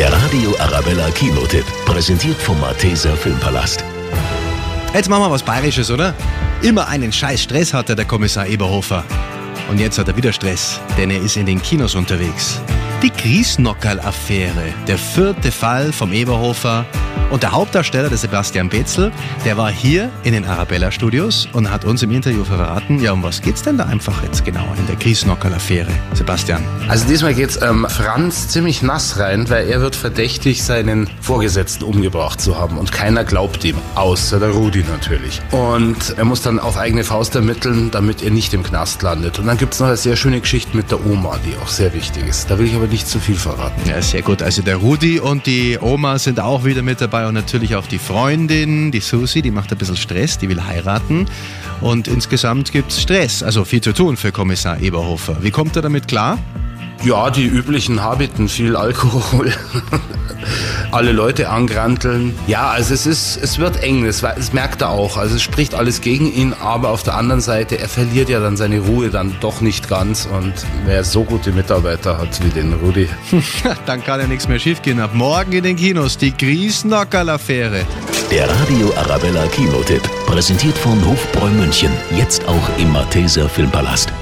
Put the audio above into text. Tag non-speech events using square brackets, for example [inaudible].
Der Radio Arabella Kinotipp, präsentiert vom Malteser Filmpalast. Jetzt machen wir was Bayerisches, oder? Immer einen scheiß Stress hatte der Kommissar Eberhofer. Und jetzt hat er wieder Stress, denn er ist in den Kinos unterwegs. Die Griesnockerl-Affäre, der vierte Fall vom Eberhofer. Und der Hauptdarsteller, der Sebastian Betzel, der war hier in den Arabella-Studios und hat uns im Interview verraten, ja, um was geht's denn da einfach jetzt genau in der Griesnockerl-Affäre, Sebastian? Also diesmal geht's ähm, Franz ziemlich nass rein, weil er wird verdächtig, seinen Vorgesetzten umgebracht zu haben und keiner glaubt ihm, außer der Rudi natürlich. Und er muss dann auf eigene Faust ermitteln, damit er nicht im Knast landet. Und dann gibt's noch eine sehr schöne Geschichte mit der Oma, die auch sehr wichtig ist. Da will ich aber nicht zu viel verraten. Ja, sehr gut. Also der Rudi und die Oma sind auch wieder mit dabei und natürlich auch die Freundin, die Susi, die macht ein bisschen Stress, die will heiraten. Und insgesamt gibt's Stress, also viel zu tun für Kommissar Eberhofer. Wie kommt er damit klar? Ja, die üblichen Habiten, viel Alkohol, [laughs] alle Leute angranteln. Ja, also es ist, es wird eng, das, das merkt er auch. Also es spricht alles gegen ihn, aber auf der anderen Seite, er verliert ja dann seine Ruhe dann doch nicht ganz. Und wer so gute Mitarbeiter hat wie den Rudi. [laughs] Dann kann ja nichts mehr schiefgehen. Ab morgen in den Kinos die Griesnockerl-Affäre. Der Radio Arabella Kinotipp, präsentiert von Hofbräu München, jetzt auch im Malteser Filmpalast.